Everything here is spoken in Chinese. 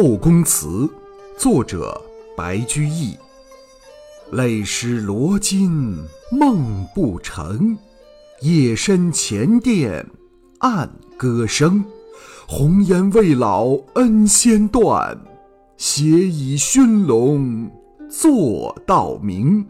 后宫词》，作者白居易。泪湿罗巾梦不成，夜深前殿暗歌声。红颜未老恩先断，斜倚熏笼坐道明。